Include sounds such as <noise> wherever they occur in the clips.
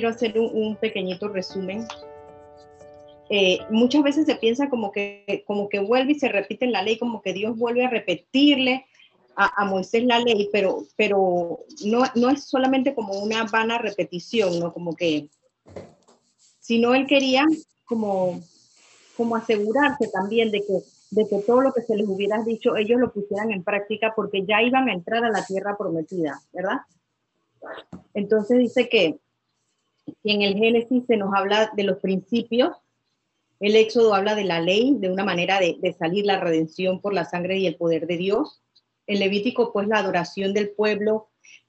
quiero hacer un, pequeñito resumen. Eh, muchas veces se piensa como que, como que vuelve y se repite en la ley, como que Dios vuelve a repetirle a, Moisés la ley, pero, pero no, no es solamente como una vana repetición, ¿no? Como que, sino él quería como, como asegurarse también de que, de que todo lo que se les hubiera dicho, ellos lo pusieran en práctica porque ya iban a entrar a la tierra prometida, ¿verdad? Entonces dice que, en el Génesis se nos habla de los principios, el Éxodo habla de la ley, de una manera de, salir la redención por la sangre y el poder de Dios. En Levítico, pues la adoración del pueblo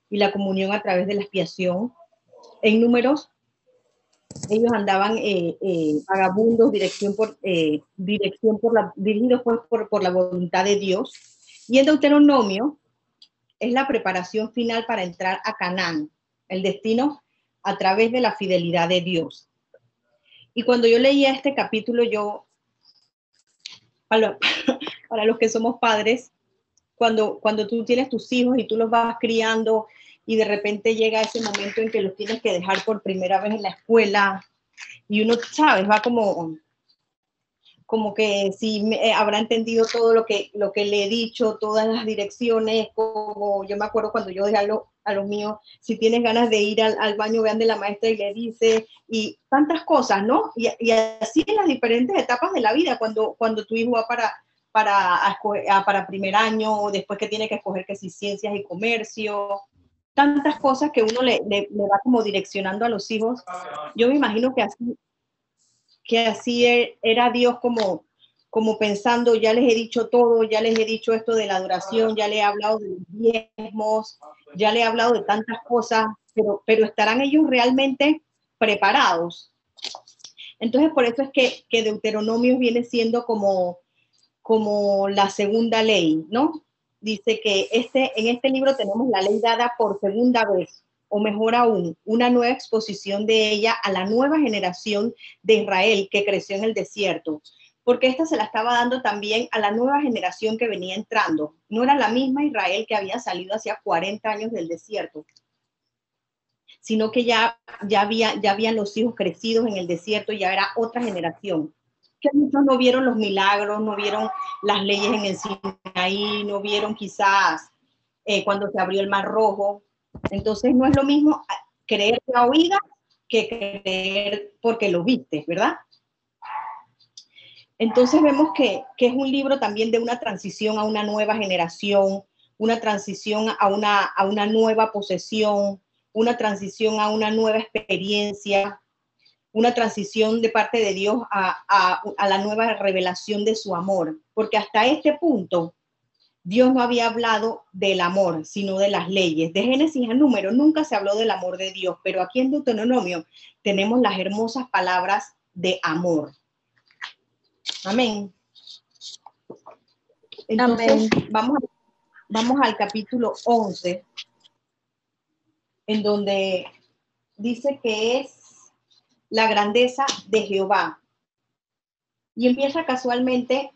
y la comunión a través de la expiación. En números, ellos andaban eh, eh, vagabundos, dirección por, eh, dirección por la, dirigidos pues, por, por, la voluntad de Dios. Y en Deuteronomio es la preparación final para entrar a Canaán, el destino a través de la fidelidad de Dios. Y cuando yo leía este capítulo, yo, para, <laughs> para los que somos padres, cuando, cuando tú tienes tus hijos y tú los vas criando y de repente llega ese momento en que los tienes que dejar por primera vez en la escuela y uno, sabes, va como, como que si eh, habrá entendido todo lo que, lo que le he dicho, todas las direcciones, como yo me acuerdo cuando yo dejé a, los míos, si tienes ganas de ir al, baño, vean de la maestra y le dice, y tantas cosas, ¿no? Y, y, así en las diferentes etapas de la vida, cuando, cuando tu hijo va para, para, para primer año, después que tiene que escoger que si ciencias y comercio, tantas cosas que uno le, le, va como direccionando a los hijos. Yo me imagino que así, que así e, era Dios como, como pensando, ya les he dicho todo, ya les he dicho esto de la adoración, ya le he hablado de los diezmos, ya le he hablado de tantas cosas, pero, pero estarán ellos realmente preparados. Entonces, por eso es que, que Deuteronomio viene siendo como como la segunda ley, ¿no? Dice que este, en este libro tenemos la ley dada por segunda vez, o mejor aún, una nueva exposición de ella a la nueva generación de Israel que creció en el desierto, porque esta se la estaba dando también a la nueva generación que venía entrando. No era la misma Israel que había salido hacia 40 años del desierto, sino que ya, ya, había, ya habían los hijos crecidos en el desierto, ya era otra generación que muchos no vieron los milagros, no vieron las leyes en el Sinaí, no vieron quizás eh, cuando se abrió el Mar Rojo. Entonces no es lo mismo creer la oída que creer porque lo viste, ¿verdad? Entonces vemos que, es un libro también de una transición a una nueva generación, una transición a una, a nueva posesión, una transición a una nueva experiencia, una transición de parte de Dios a, la nueva revelación de su amor, porque hasta este punto Dios no había hablado del amor, sino de las leyes. De Génesis a número nunca se habló del amor de Dios, pero aquí en Deuteronomio tenemos las hermosas palabras de amor. Amén. Entonces, Vamos, vamos al capítulo 11, en donde dice que es la grandeza de Jehová. Y empieza casualmente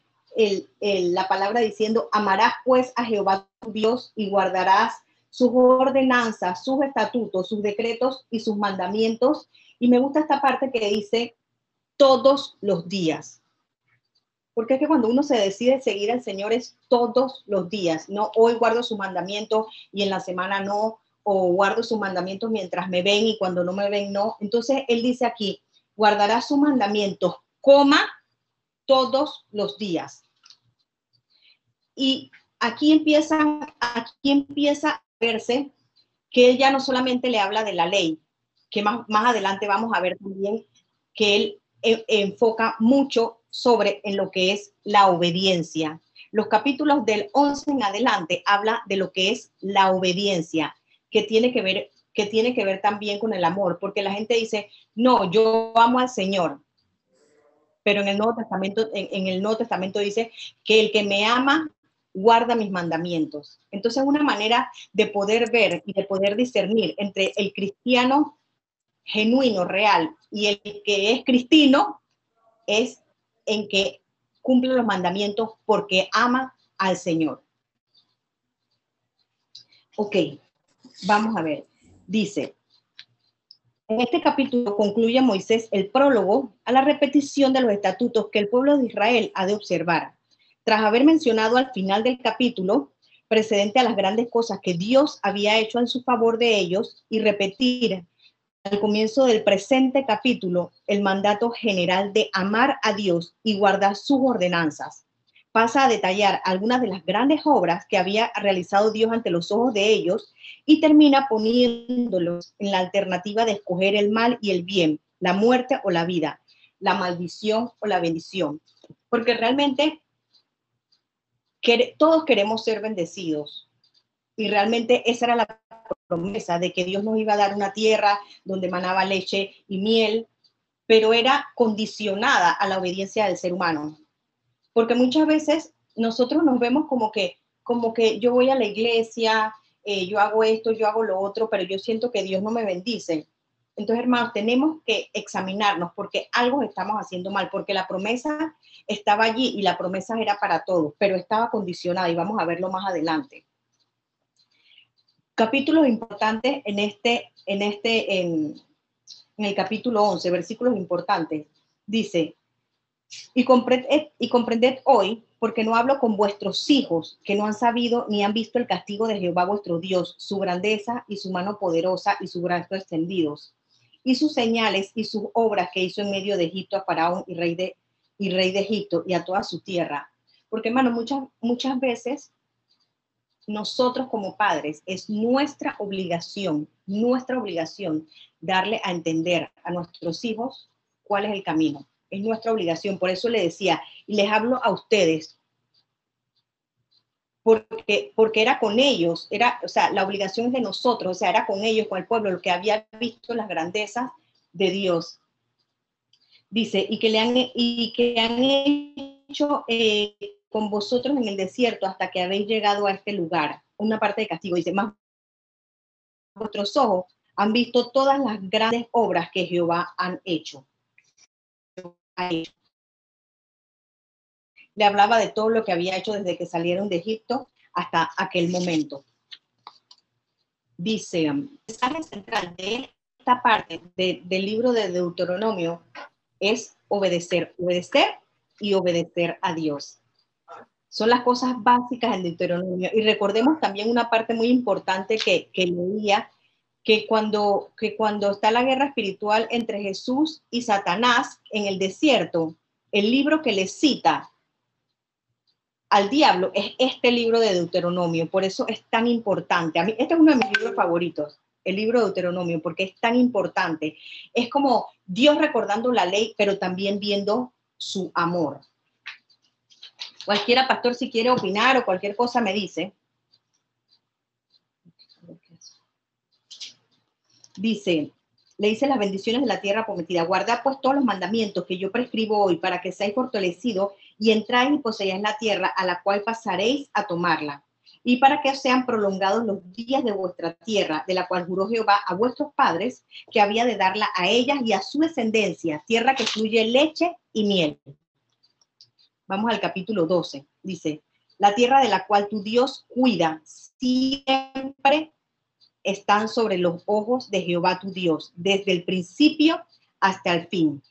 la palabra diciendo, amarás pues a Jehová tu Dios y guardarás sus ordenanzas, sus estatutos, sus decretos y sus mandamientos. Y me gusta esta parte que dice, todos los días. Porque es que cuando uno se decide seguir al Señor es todos los días, no hoy guardo su mandamiento y en la semana no, o guardo sus mandamientos mientras me ven y cuando no me ven no. Entonces él dice aquí, guardará sus mandamientos, coma, todos los días. Y aquí empieza, aquí empieza a verse que él ya no solamente le habla de la ley, que más, más adelante vamos a ver también que él e, enfoca mucho sobre en lo que es la obediencia. Los capítulos del 11 en adelante habla de lo que es la obediencia que tiene que ver que tiene que ver también con el amor, porque la gente dice, no, yo amo al Señor, pero en el Nuevo Testamento, en, el Nuevo Testamento dice que el que me ama guarda mis mandamientos. Entonces, una manera de poder ver y de poder discernir entre el cristiano genuino, real, y el que es cristino, es en que cumple los mandamientos porque ama al Señor. Ok, Vamos a ver. Dice, En este capítulo concluye Moisés el prólogo a la repetición de los estatutos que el pueblo de Israel ha de observar. Tras haber mencionado al final del capítulo, precedente a las grandes cosas que Dios había hecho en su favor de ellos, y repetir al comienzo del presente capítulo el mandato general de amar a Dios y guardar sus ordenanzas. Pasa a detallar algunas de las grandes obras que había realizado Dios ante los ojos de ellos y termina poniéndolos en la alternativa de escoger el mal y el bien, la muerte o la vida, la maldición o la bendición. Porque realmente todos queremos ser bendecidos y realmente esa era la promesa de que Dios nos iba a dar una tierra donde manaba leche y miel, pero era condicionada a la obediencia del ser humano. Porque muchas veces nosotros nos vemos como que, como que yo voy a la iglesia, eh, yo hago esto, yo hago lo otro, pero yo siento que Dios no me bendice. Entonces, hermanos, tenemos que examinarnos porque algo estamos haciendo mal, porque la promesa estaba allí y la promesa era para todos, pero estaba condicionada y vamos a verlo más adelante. Capítulos importantes en este, en este, en, en el capítulo 11, versículos importantes. Dice, y comprended, y comprended hoy porque no hablo con vuestros hijos que no han sabido ni han visto el castigo de Jehová vuestro Dios, su grandeza y su mano poderosa y su brazo extendidos, y sus señales y sus obras que hizo en medio de Egipto a Faraón y rey de, y rey de Egipto y a toda su tierra. Porque, hermano, muchas, muchas veces nosotros como padres es nuestra obligación, nuestra obligación darle a entender a nuestros hijos cuál es el camino es nuestra obligación. Por eso le decía, y les hablo a ustedes, porque, porque era con ellos, era, o sea, la obligación es de nosotros, o sea, era con ellos, con el pueblo, lo que había visto las grandezas de Dios. Dice, y que le han, y que han hecho eh, con vosotros en el desierto hasta que habéis llegado a este lugar. Una parte de castigo, dice, más vuestros ojos han visto todas las grandes obras que Jehová han hecho. Le hablaba de todo lo que había hecho desde que salieron de Egipto hasta aquel momento. Dice, el mensaje central de esta parte del libro de Deuteronomio es obedecer, obedecer y obedecer a Dios. Son las cosas básicas en Deuteronomio. Y recordemos también una parte muy importante que, que leía que cuando, que cuando está la guerra espiritual entre Jesús y Satanás en el desierto, el libro que le cita al diablo es este libro de Deuteronomio, por eso es tan importante. A mí, este es uno de mis libros favoritos, el libro de Deuteronomio, porque es tan importante. Es como Dios recordando la ley, pero también viendo su amor. Cualquiera pastor, si quiere opinar o cualquier cosa, me dice. dice, le dice las bendiciones de la tierra prometida. Guarda pues todos los mandamientos que yo prescribo hoy para que seáis fortalecidos y entráis y poseáis la tierra a la cual pasaréis a tomarla. Y para que sean prolongados los días de vuestra tierra, de la cual juró Jehová a vuestros padres, que había de darla a ellas y a su descendencia, tierra que fluye leche y miel. Vamos al capítulo 12. Dice, la tierra de la cual tu Dios cuida siempre están sobre los ojos de Jehová tu Dios, desde el principio hasta el fin.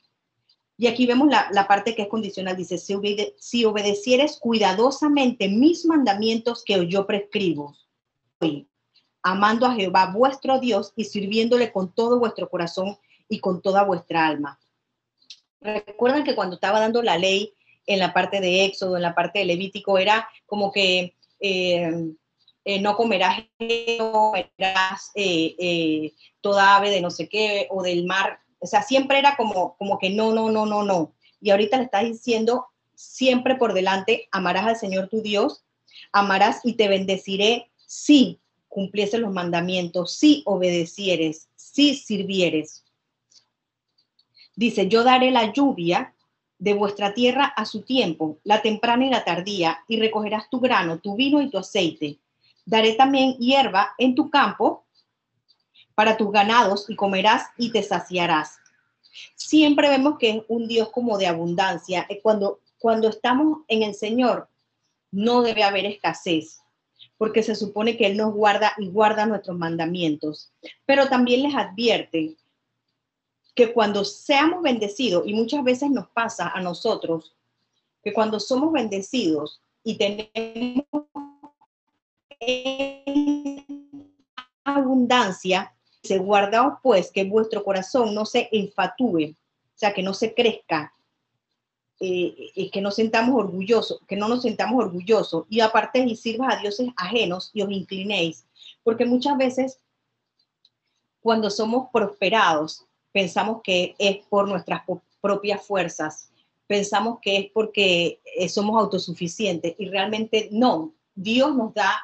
Y aquí vemos la, parte que es condicional. Dice, si, obedecieres cuidadosamente mis mandamientos que yo prescribo, amando a Jehová vuestro Dios y sirviéndole con todo vuestro corazón y con toda vuestra alma. Recuerdan que cuando estaba dando la ley en la parte de Éxodo, en la parte de Levítico, era como que eh, eh, no comerás, eh, eh, toda ave de no sé qué o del mar. O sea, siempre era como, como que no, no, no, no, no. Y ahorita le estás diciendo siempre por delante, amarás al Señor tu Dios, amarás y te bendeciré si cumplieses los mandamientos, si obedecieres, si sirvieres. Dice, yo daré la lluvia de vuestra tierra a su tiempo, la temprana y la tardía, y recogerás tu grano, tu vino y tu aceite Daré también hierba en tu campo para tus ganados y comerás y te saciarás. Siempre vemos que es un Dios como de abundancia. Cuando, cuando estamos en el Señor, no debe haber escasez, porque se supone que Él nos guarda y guarda nuestros mandamientos. Pero también les advierte que cuando seamos bendecidos, y muchas veces nos pasa a nosotros, que cuando somos bendecidos y tenemos abundancia, se guarda pues que vuestro corazón no se enfatúe, o sea, que no se crezca, eh, que nos sentamos orgullosos, que no nos sentamos orgullosos, y aparte y sirvas a dioses ajenos y os inclinéis, porque muchas veces cuando somos prosperados, pensamos que es por nuestras propias fuerzas, pensamos que es porque eh, somos autosuficientes y realmente no, Dios nos da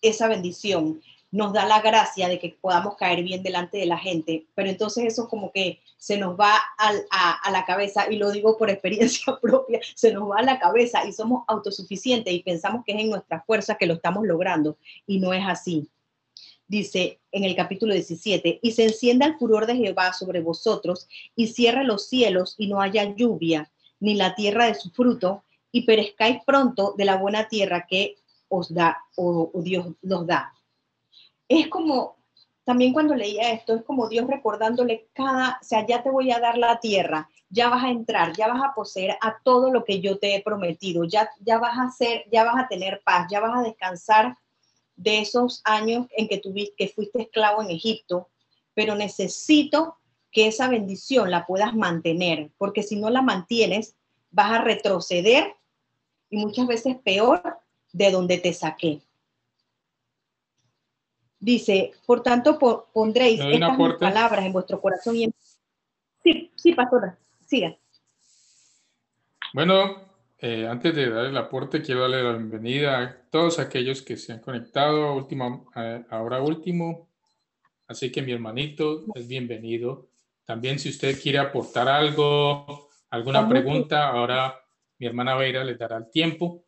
esa bendición, nos da la gracia de que podamos caer bien delante de la gente, pero entonces eso como que se nos va a, la cabeza, y lo digo por experiencia <laughs> propia, se nos va a la cabeza y somos autosuficientes y pensamos que es en nuestra fuerza que lo estamos logrando, y no es así. Dice en el capítulo 17, y se encienda el furor de Jehová sobre vosotros, y cierre los cielos, y no haya lluvia, ni la tierra de su fruto, y perezcáis pronto de la buena tierra que os da, o, o Dios nos da. Es como, también cuando leía esto, es como Dios recordándole cada, o sea, ya te voy a dar la tierra, ya vas a entrar, ya vas a poseer a todo lo que yo te he prometido, ya, ya vas a hacer, ya vas a tener paz, ya vas a descansar de esos años en que tuviste, que fuiste esclavo en Egipto, pero necesito que esa bendición la puedas mantener, porque si no la mantienes, vas a retroceder y muchas veces peor de donde te saqué. Dice, por tanto pondréis estas palabras en vuestro corazón y en... Sí, sí, pastora, siga. Bueno, eh, antes de dar el aporte, quiero darle la bienvenida a todos aquellos que se han conectado último, ahora último. Así que mi hermanito es bienvenido. También si usted quiere aportar algo, alguna pregunta, ahora mi hermana Veira les dará el tiempo.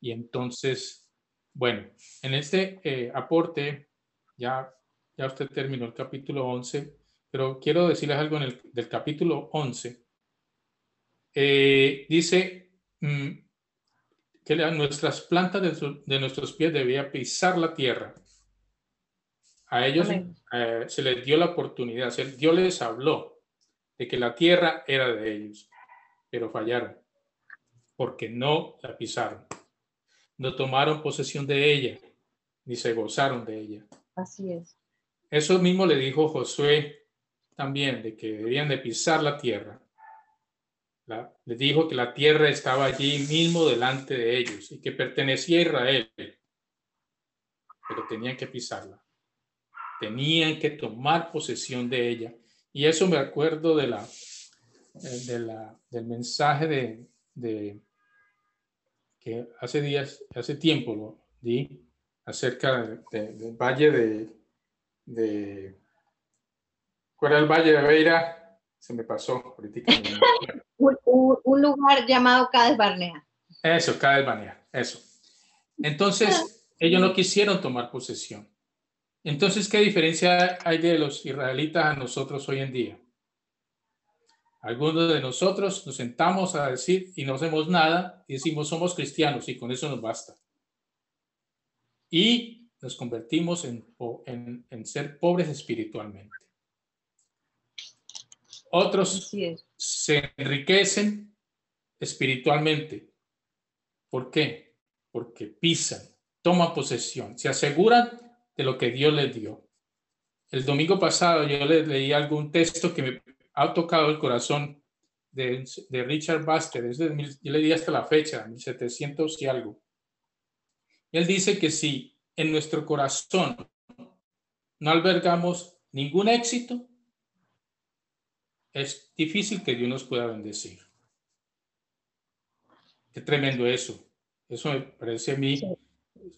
Y entonces, bueno, en este eh, aporte ya, ya usted terminó el capítulo 11, pero quiero decirles algo en el, del capítulo 11. Eh, dice que nuestras plantas de, nuestros pies debían pisar la tierra. A ellos eh, se les dio la oportunidad, Dios les habló de que la tierra era de ellos, pero fallaron porque no la pisaron. No tomaron posesión de ella, ni se gozaron de ella. Así es. Eso mismo le dijo Josué también, de que debían de pisar la tierra. Le dijo que la tierra estaba allí mismo delante de ellos y que pertenecía a Israel, pero tenían que pisarla. Tenían que tomar posesión de ella. Y eso me acuerdo de la, de la, del mensaje de, de que hace días, hace tiempo lo di, acerca del valle de, de, ¿Cuál era el valle de Beira? Se me pasó ahorita. <laughs> un, lugar llamado Cades Barnea. Eso, Cades Barnea, eso. Entonces, ellos no quisieron tomar posesión. Entonces, ¿qué diferencia hay de los israelitas a nosotros hoy en día? Algunos de nosotros nos sentamos a decir y no hacemos nada y decimos somos cristianos y con eso nos basta y nos convertimos en, en, ser pobres espiritualmente. Otros se enriquecen espiritualmente. ¿Por qué? Porque pisan, toman posesión, se aseguran de lo que Dios les dio. El domingo pasado yo les leí algún texto que me ha tocado el corazón de, de Richard Baxter, es yo le di hasta la fecha, 1700 y algo. Él dice que si en nuestro corazón no albergamos ningún éxito, es difícil que Dios nos pueda bendecir. Qué tremendo eso. Eso me parece a mí.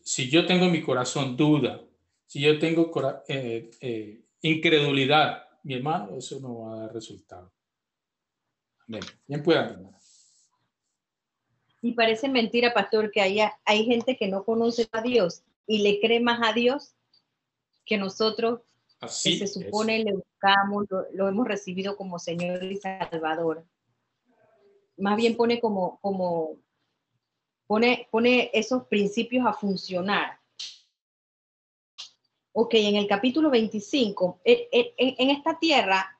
Si yo tengo en mi corazón duda, si yo tengo eh, eh, incredulidad, mi hermano, eso no va a dar resultado. Amén. Bien puedan, y parece mentira, pastor, que haya, hay gente que no conoce a Dios y le cree más a Dios que nosotros, Así que se supone le lo, hemos recibido como Señor y Salvador. Más bien pone como, como pone, pone esos principios a funcionar. Ok, en el capítulo 25, en esta tierra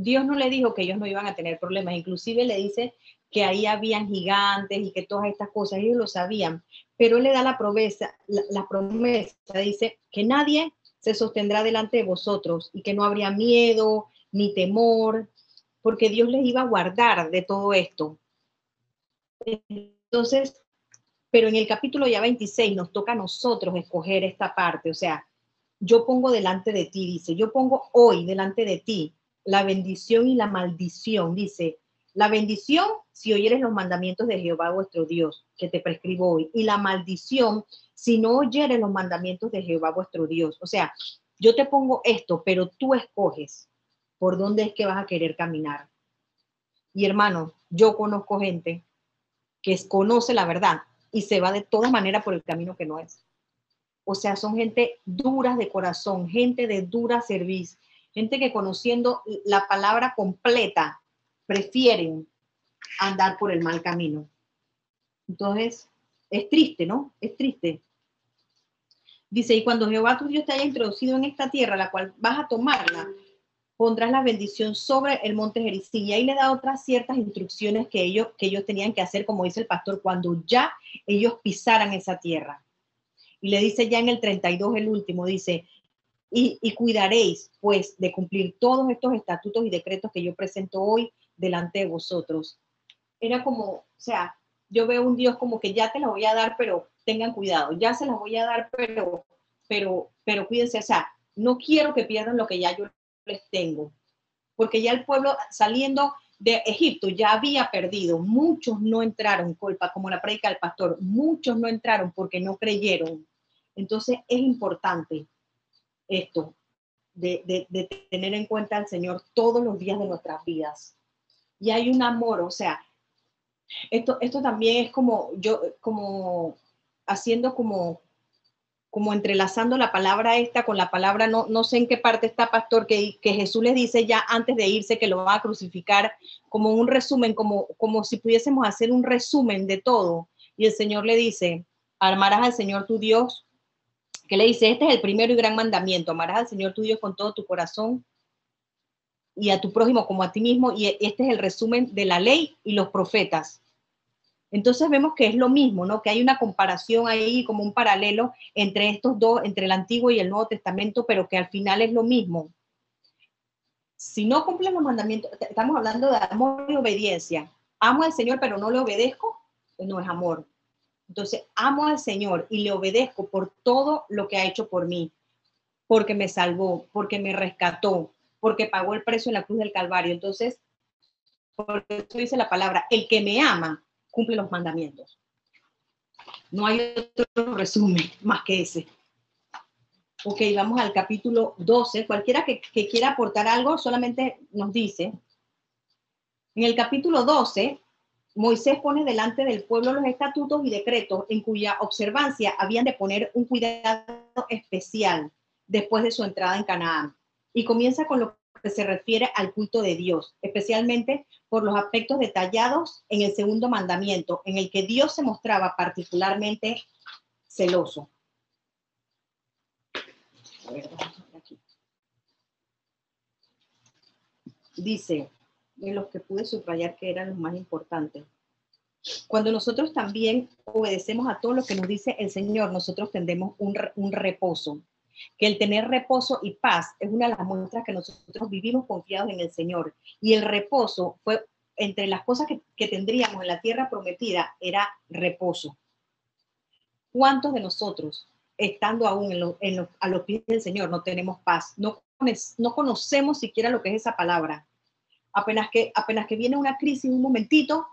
Dios no le dijo que ellos no iban a tener problemas, inclusive le dice que ahí habían gigantes y que todas estas cosas, ellos lo sabían, pero él le da la promesa, la, promesa, dice que nadie se sostendrá delante de vosotros y que no habría miedo ni temor, porque Dios les iba a guardar de todo esto. Entonces, pero en el capítulo ya 26 nos toca a nosotros escoger esta parte, o sea, yo pongo delante de ti, dice, yo pongo hoy delante de ti la bendición y la maldición, dice, la bendición si oyeres los mandamientos de Jehová vuestro Dios, que te prescribo hoy, y la maldición si no oyeres los mandamientos de Jehová vuestro Dios. O sea, yo te pongo esto, pero tú escoges por dónde es que vas a querer caminar. Y hermano, yo conozco gente que conoce la verdad y se va de todas maneras por el camino que no es. O sea, son gente duras de corazón, gente de dura servicio, gente que conociendo la palabra completa prefieren andar por el mal camino. Entonces, es triste, ¿no? Es triste. Dice, y cuando Jehová tu Dios te haya introducido en esta tierra, la cual vas a tomarla, pondrás la bendición sobre el monte Jericín. Y ahí le da otras ciertas instrucciones que ellos, que ellos tenían que hacer, como dice el pastor, cuando ya ellos pisaran esa tierra. Y le dice ya en el 32, el último, dice, y, y, cuidaréis pues de cumplir todos estos estatutos y decretos que yo presento hoy delante de vosotros. Era como, o sea, yo veo un Dios como que ya te la voy a dar, pero tengan cuidado, ya se las voy a dar, pero, pero, pero cuídense, o sea, no quiero que pierdan lo que ya yo les tengo, porque ya el pueblo saliendo de Egipto ya había perdido. Muchos no entraron, culpa, como la predica del pastor, muchos no entraron porque no creyeron. Entonces es importante esto, de, tener en cuenta al Señor todos los días de nuestras vidas. Y hay un amor, o sea, esto, esto también es como yo, como haciendo como como entrelazando la palabra esta con la palabra, no, no sé en qué parte está, pastor, que, que Jesús les dice ya antes de irse que lo va a crucificar, como un resumen, como, como si pudiésemos hacer un resumen de todo. Y el Señor le dice, amarás al Señor tu Dios, que le dice, este es el primero y gran mandamiento, amarás al Señor tu Dios con todo tu corazón y a tu prójimo como a ti mismo, y este es el resumen de la ley y los profetas. Entonces vemos que es lo mismo, ¿no? Que hay una comparación ahí, como un paralelo entre estos dos, entre el Antiguo y el Nuevo Testamento, pero que al final es lo mismo. Si no cumplen los mandamientos, estamos hablando de amor y obediencia. Amo al Señor, pero no le obedezco, pues no es amor. Entonces, amo al Señor y le obedezco por todo lo que ha hecho por mí, porque me salvó, porque me rescató, porque pagó el precio en la cruz del Calvario. Entonces, por eso dice la palabra, el que me ama, cumple los mandamientos. No hay otro resumen más que ese. Ok, vamos al capítulo 12. Cualquiera que, que quiera aportar algo solamente nos dice. En el capítulo 12, Moisés pone delante del pueblo los estatutos y decretos en cuya observancia habían de poner un cuidado especial después de su entrada en Canaán. Y comienza con lo que se refiere al culto de Dios, especialmente por los aspectos detallados en el segundo mandamiento, en el que Dios se mostraba particularmente celoso. Dice, de los que pude subrayar que eran los más importantes. Cuando nosotros también obedecemos a todo lo que nos dice el Señor, nosotros tendremos un, un reposo que el tener reposo y paz es una de las muestras que nosotros vivimos confiados en el Señor. Y el reposo fue entre las cosas que, tendríamos en la tierra prometida, era reposo. ¿Cuántos de nosotros, estando aún en a los pies del Señor, no tenemos paz? No, no conocemos siquiera lo que es esa palabra. Apenas que, apenas que viene una crisis, un momentito,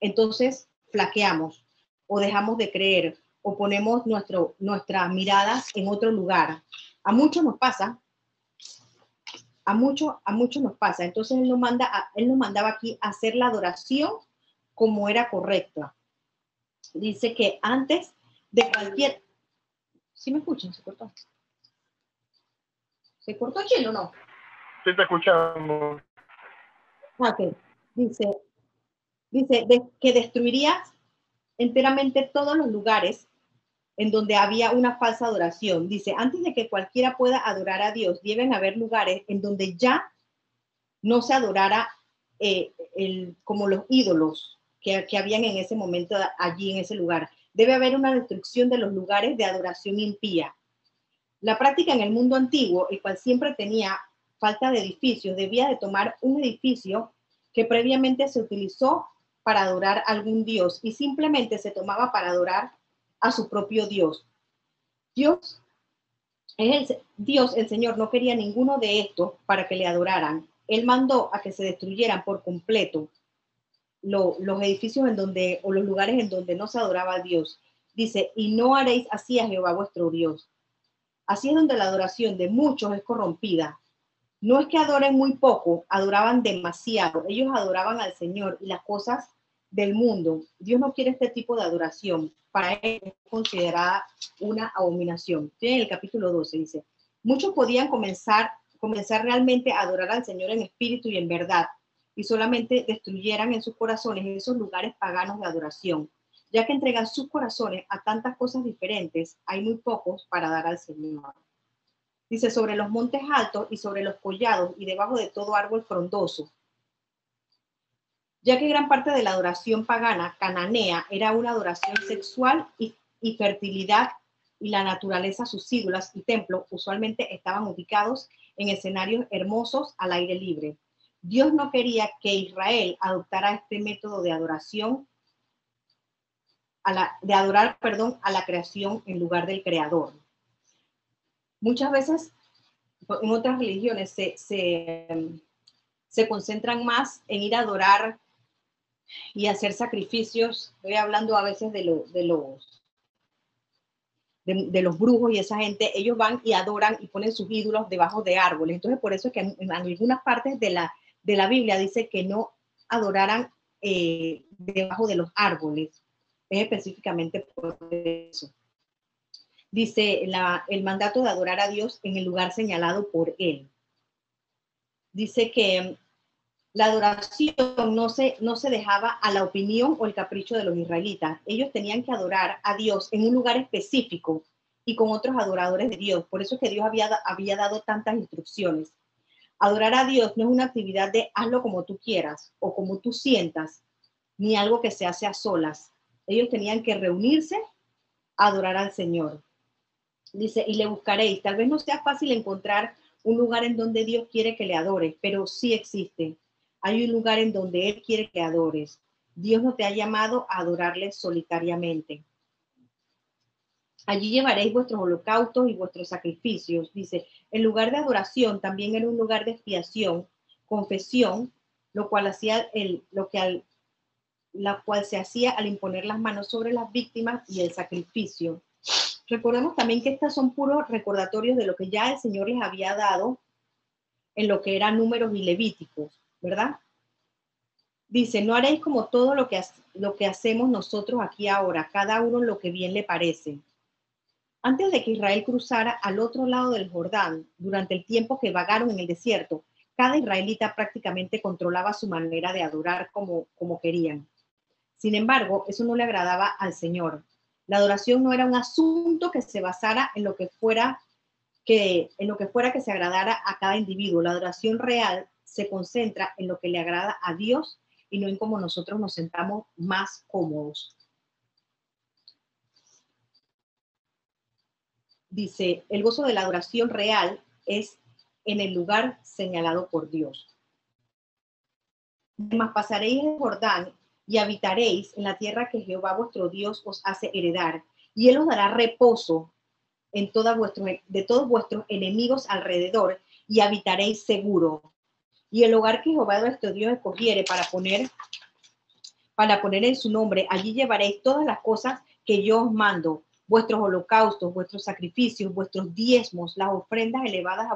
entonces flaqueamos o dejamos de creer o ponemos nuestro, nuestra mirada en otro lugar. A muchos nos pasa, a muchos a muchos nos pasa. Entonces él nos, manda él nos mandaba aquí a hacer la adoración como era correcta. Dice que antes de cualquier... ¿Sí me escuchan? ¿Se cortó? ¿Se cortó aquí o no? Sí, te escuchamos. Ah, ok. Dice, dice que destruirías enteramente todos los lugares en donde había una falsa adoración. Dice, antes de que cualquiera pueda adorar a Dios, deben haber lugares en donde ya no se adorara eh, el, como los ídolos que, que habían en ese momento allí en ese lugar. Debe haber una destrucción de los lugares de adoración impía. La práctica en el mundo antiguo, el cual siempre tenía falta de edificios, debía de tomar un edificio que previamente se utilizó para adorar a algún dios y simplemente se tomaba para adorar a su propio dios. Dios es el, Dios, el Señor, no quería ninguno de estos para que le adoraran. Él mandó a que se destruyeran por completo los edificios en donde, o los lugares en donde no se adoraba a Dios. Dice, y no haréis así a Jehová vuestro Dios. Así es donde la adoración de muchos es corrompida. No es que adoren muy poco, adoraban demasiado. Ellos adoraban al Señor y las cosas del mundo. Dios no quiere este tipo de adoración. Para él es considerada una abominación. En el capítulo 12 dice, muchos podían comenzar, comenzar realmente a adorar al Señor en espíritu y en verdad, y solamente destruyeran en sus corazones esos lugares paganos de adoración. Ya que entregan sus corazones a tantas cosas diferentes, hay muy pocos para dar al Señor. Dice, sobre los montes altos y sobre los collados y debajo de todo árbol frondoso. Ya que gran parte de la adoración pagana cananea era una adoración sexual y, fertilidad y la naturaleza, sus ídolas y templos usualmente estaban ubicados en escenarios hermosos al aire libre. Dios no quería que Israel adoptara este método de adoración, de adorar, perdón, a la creación en lugar del creador muchas veces en otras religiones se, se, concentran más en ir a adorar y hacer sacrificios. Estoy hablando a veces de, de los de, los brujos y esa gente, ellos van y adoran y ponen sus ídolos debajo de árboles. Entonces, por eso es que en, algunas partes de la, de la Biblia dice que no adoraran eh, debajo de los árboles. Es específicamente por eso dice el mandato de adorar a Dios en el lugar señalado por Él. Dice que la adoración no se, no se dejaba a la opinión o el capricho de los israelitas. Ellos tenían que adorar a Dios en un lugar específico y con otros adoradores de Dios. Por eso es que Dios había, había dado tantas instrucciones. Adorar a Dios no es una actividad de hazlo como tú quieras o como tú sientas, ni algo que se hace a solas. Ellos tenían que reunirse a adorar al Señor. Dice, y le buscaréis. Tal vez no sea fácil encontrar un lugar en donde Dios quiere que le adores, pero sí existe. Hay un lugar en donde Él quiere que adores. Dios no te ha llamado a adorarle solitariamente. Allí llevaréis vuestros holocaustos y vuestros sacrificios. Dice, el lugar de adoración también era un lugar de expiación, confesión, lo cual hacía el, lo que al, la cual se hacía al imponer las manos sobre las víctimas y el sacrificio. Recordemos también que estas son puros recordatorios de lo que ya el Señor les había dado en lo que eran números y levíticos, ¿verdad? Dice, no haréis como todo lo que, lo que hacemos nosotros aquí ahora, cada uno lo que bien le parece. Antes de que Israel cruzara al otro lado del Jordán, durante el tiempo que vagaron en el desierto, cada israelita prácticamente controlaba su manera de adorar como, como querían. Sin embargo, eso no le agradaba al Señor. La adoración no era un asunto que se basara en lo que fuera que en lo que fuera que se agradara a cada individuo. La adoración real se concentra en lo que le agrada a Dios y no en cómo nosotros nos sentamos más cómodos. Dice, el gozo de la adoración real es en el lugar señalado por Dios. Más pasaréis el Jordán y habitaréis en la tierra que Jehová vuestro Dios os hace heredar, y él os dará reposo en toda vuestro, de todos vuestros enemigos alrededor, y habitaréis seguro. Y el hogar que Jehová vuestro Dios escogiere para poner, para poner en su nombre, allí llevaréis todas las cosas que yo os mando, vuestros holocaustos, vuestros sacrificios, vuestros diezmos, las ofrendas elevadas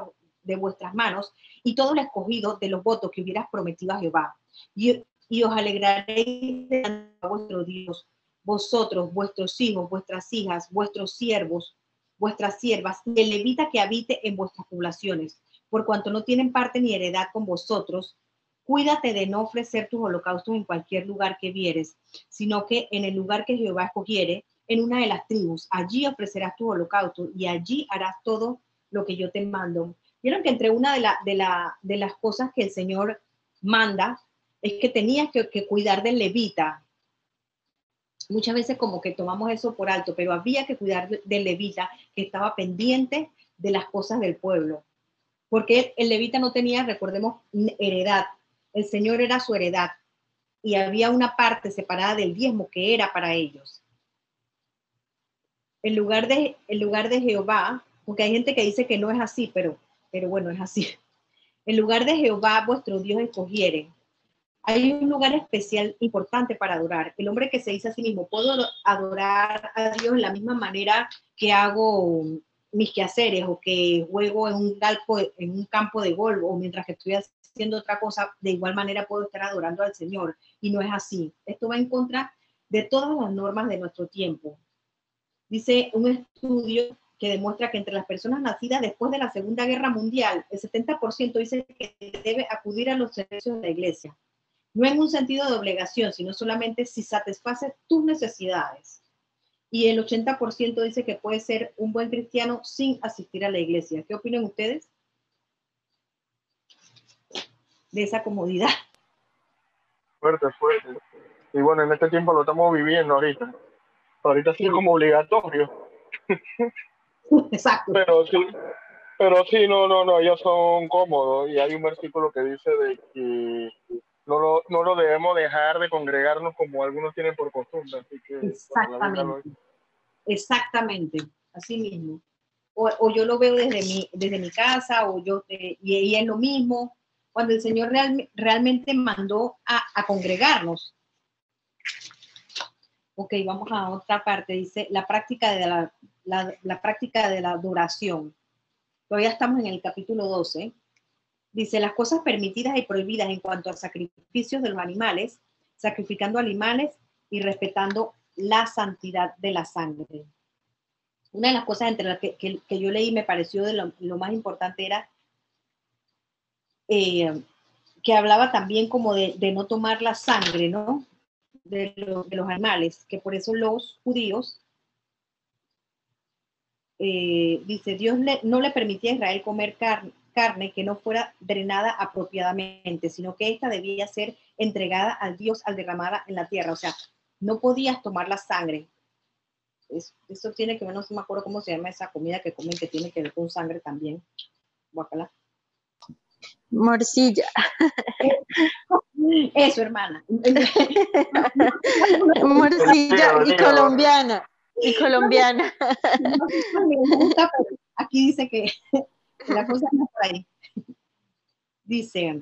de vuestras manos, y todo lo escogido de los votos que hubieras prometido a Jehová. Y y os alegraréis de vuestro Dios, vosotros, vuestros hijos, vuestras hijas, vuestros siervos, vuestras siervas, y el levita que habite en vuestras poblaciones, por cuanto no tienen parte ni heredad con vosotros, cuídate de no ofrecer tus holocaustos en cualquier lugar que vieres, sino que en el lugar que Jehová escogiere, en una de las tribus, allí ofrecerás tu holocausto y allí harás todo lo que yo te mando. Vieron que entre una de, la, de, la, de las cosas que el Señor manda es que tenías que cuidar del levita. Muchas veces como que tomamos eso por alto, pero había que cuidar del levita que estaba pendiente de las cosas del pueblo. Porque el levita no tenía, recordemos, heredad. El Señor era su heredad. Y había una parte separada del diezmo que era para ellos. El lugar de, el lugar de Jehová, porque hay gente que dice que no es así, pero pero bueno, es así. <laughs> El lugar de Jehová vuestro Dios escogiere. Hay un lugar especial importante para adorar. El hombre que se dice a sí mismo, puedo adorar a Dios de la misma manera que hago mis quehaceres o que juego en un, en un campo de golf o mientras que estoy haciendo otra cosa, de igual manera puedo estar adorando al Señor. Y no es así. Esto va en contra de todas las normas de nuestro tiempo. Dice un estudio que demuestra que entre las personas nacidas después de la Segunda Guerra Mundial, el 70% dice que debe acudir a los servicios de la iglesia. No en un sentido de obligación, sino solamente si satisface tus necesidades. Y el 80% dice que puede ser un buen cristiano sin asistir a la iglesia. ¿Qué opinan ustedes de esa comodidad? Fuerte, fuerte. Y bueno, en este tiempo lo estamos viviendo ahorita. Ahorita sí es como obligatorio. Exacto. Pero sí, pero sí, no, no, no, ellos son cómodos y hay un versículo que dice de que no lo, no lo debemos dejar de congregarnos como algunos tienen por costumbre. Exactamente. Exactamente, así mismo. O, o, yo lo veo desde mi, desde mi casa, o yo, y, y es lo mismo. Cuando el Señor real, realmente mandó a, a congregarnos, Ok, vamos a otra parte. Dice la práctica de la, la, la, práctica de la adoración. Todavía estamos en el capítulo 12. Dice las cosas permitidas y prohibidas en cuanto a sacrificios de los animales, sacrificando animales y respetando la santidad de la sangre. Una de las cosas entre las que, que, que yo leí me pareció de lo, lo más importante era eh, que hablaba también como de, de, no tomar la sangre, ¿no? de, lo, de los animales, que por eso los judíos, eh, dice, Dios no le permitía a Israel comer carne, carne que no fuera drenada apropiadamente, sino que esta debía ser entregada al Dios al derramada en la tierra. O sea, no podías tomar la sangre. Es, eso tiene que ver, no me acuerdo cómo se llama esa comida que comen que tiene que ver con sangre también. Guacala. Morcilla. Eso, hermana. Morcilla y colombiana. Y colombiana. Aquí dice que la cosa. Dice,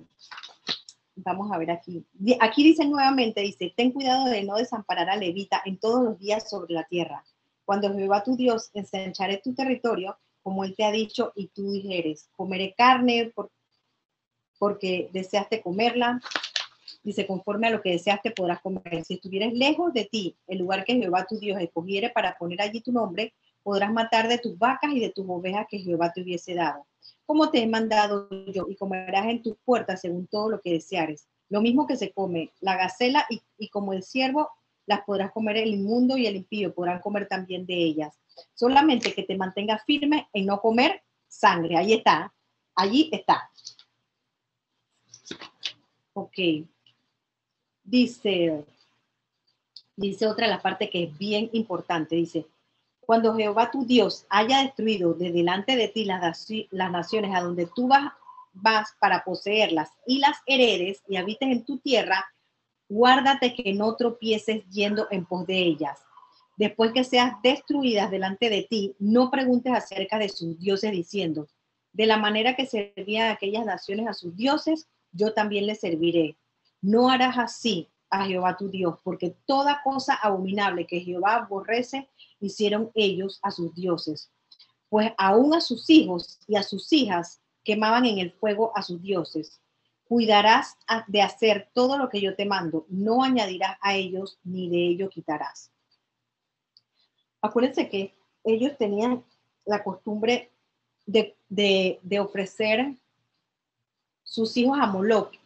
vamos a ver aquí. Aquí dice nuevamente, dice, ten cuidado de no desamparar a Levita en todos los días sobre la tierra. Cuando Jehová tu Dios ensancharé tu territorio, como él te ha dicho, y tú dijeres, comeré carne por, porque deseaste comerla, Dice, conforme a lo que deseaste podrás comer. Si estuvieras lejos de ti, el lugar que Jehová tu Dios escogiere para poner allí tu nombre, podrás matar de tus vacas y de tus ovejas que Jehová te hubiese dado. Como te he mandado yo, y comerás en tus puertas según todo lo que deseares. Lo mismo que se come la gacela y, como el siervo, las podrás comer el inmundo y el impío, podrán comer también de ellas. Solamente que te mantengas firme en no comer sangre. Ahí está. Allí está. Ok. Dice, dice otra la parte que es bien importante, dice, cuando Jehová tu Dios haya destruido de delante de ti las, naciones a donde tú vas, vas para poseerlas y las heredes y habites en tu tierra, guárdate que no tropieces yendo en pos de ellas. Después que seas destruidas delante de ti, no preguntes acerca de sus dioses diciendo, de la manera que servían aquellas naciones a sus dioses, yo también les serviré no harás así a Jehová tu Dios, porque toda cosa abominable que Jehová aborrece, hicieron ellos a sus dioses. Pues aún a sus hijos y a sus hijas quemaban en el fuego a sus dioses. Cuidarás de hacer todo lo que yo te mando, no añadirás a ellos ni de ello quitarás. Acuérdense que ellos tenían la costumbre de, de, de ofrecer sus hijos a Moloch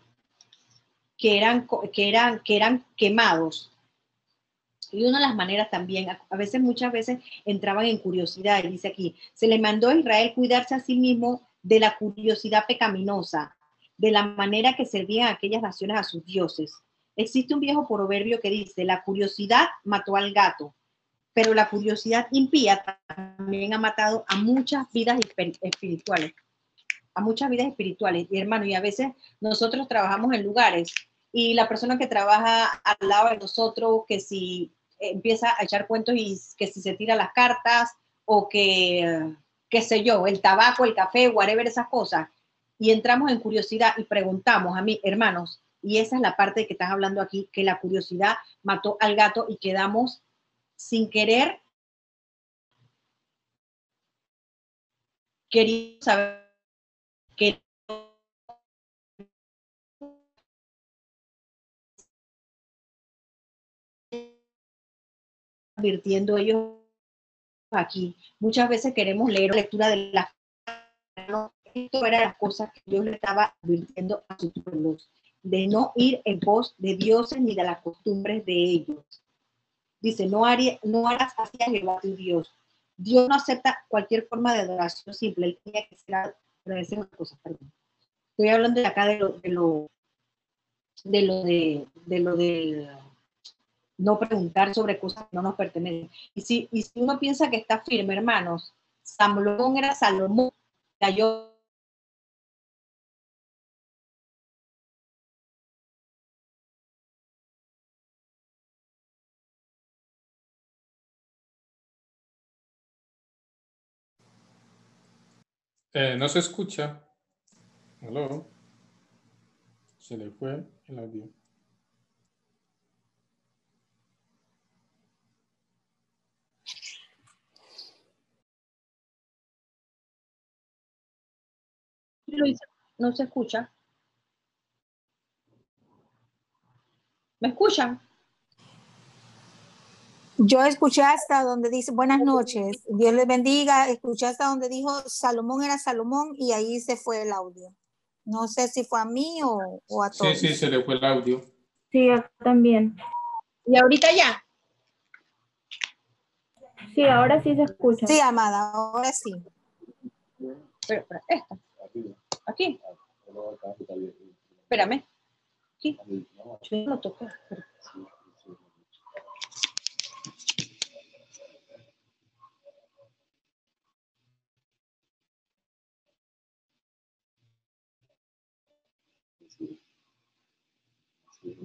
que eran, que eran, que eran quemados. Y una de las maneras también, a veces, muchas veces entraban en curiosidad, y dice aquí, se le mandó a Israel cuidarse a sí mismo de la curiosidad pecaminosa, de la manera que servían aquellas naciones a sus dioses. Existe un viejo proverbio que dice, la curiosidad mató al gato, pero la curiosidad impía también ha matado a muchas vidas espirituales, a muchas vidas espirituales. Y hermano, y a veces nosotros trabajamos en lugares y la persona que trabaja al lado de nosotros, que si empieza a echar cuentos y que si se tira las cartas o que, qué sé yo, el tabaco, el café, whatever, esas cosas, y entramos en curiosidad y preguntamos a mí, hermanos, y esa es la parte que estás hablando aquí, que la curiosidad mató al gato y quedamos sin querer queriendo saber advirtiendo ellos aquí. Muchas veces queremos leer la lectura de la esto era las cosas que Dios le estaba advirtiendo a sus pueblos, de no ir en pos de dioses ni de las costumbres de ellos. Dice, no, no harás así a Jehová tu Dios. Dios no acepta cualquier forma de adoración simple, él tenía que ser, una cosa, perdón. Estoy hablando de acá de lo, de lo, de lo de, de lo de no preguntar sobre cosas que no nos pertenecen. Y si, y si uno piensa que está firme, hermanos, Salomón era Salomón, cayó Eh, no se escucha. Hello. Se le fue el audio. No se escucha. ¿Me escuchan? Yo escuché hasta donde dice buenas noches, Dios les bendiga, escuché hasta donde dijo Salomón era Salomón y ahí se fue el audio. No sé si fue a mí o, a todos. Sí, sí, se le fue el audio. Sí, también. ¿Y ahorita ya? Sí, ahora sí se escucha. Sí, amada, ahora sí. Pero, esta. Aquí. Espérame. Aquí. Yo no lo toqué.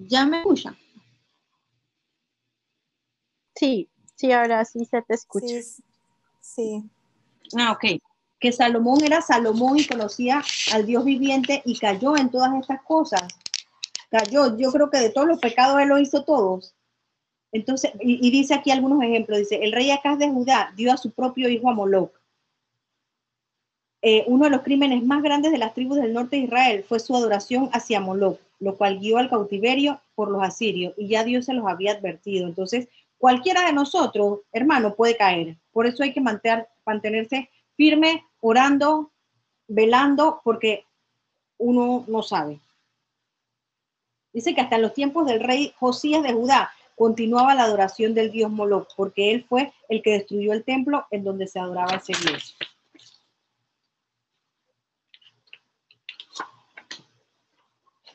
¿Ya me escucha? Sí, sí, ahora sí se te escucha. Sí. Ah, ok. Que Salomón era Salomón y conocía al Dios viviente y cayó en todas estas cosas. Cayó, yo creo que de todos los pecados él lo hizo todos. Entonces, y, dice aquí algunos ejemplos, dice, el rey Acaz de Judá dio a su propio hijo a Moloch. Eh, uno de los crímenes más grandes de las tribus del norte de Israel fue su adoración hacia Moloch lo cual guió al cautiverio por los asirios y ya Dios se los había advertido. Entonces, cualquiera de nosotros, hermano, puede caer. Por eso hay que mantener, mantenerse firme, orando, velando, porque uno no sabe. Dice que hasta en los tiempos del rey Josías de Judá continuaba la adoración del dios Moloch, porque él fue el que destruyó el templo en donde se adoraba ese dios.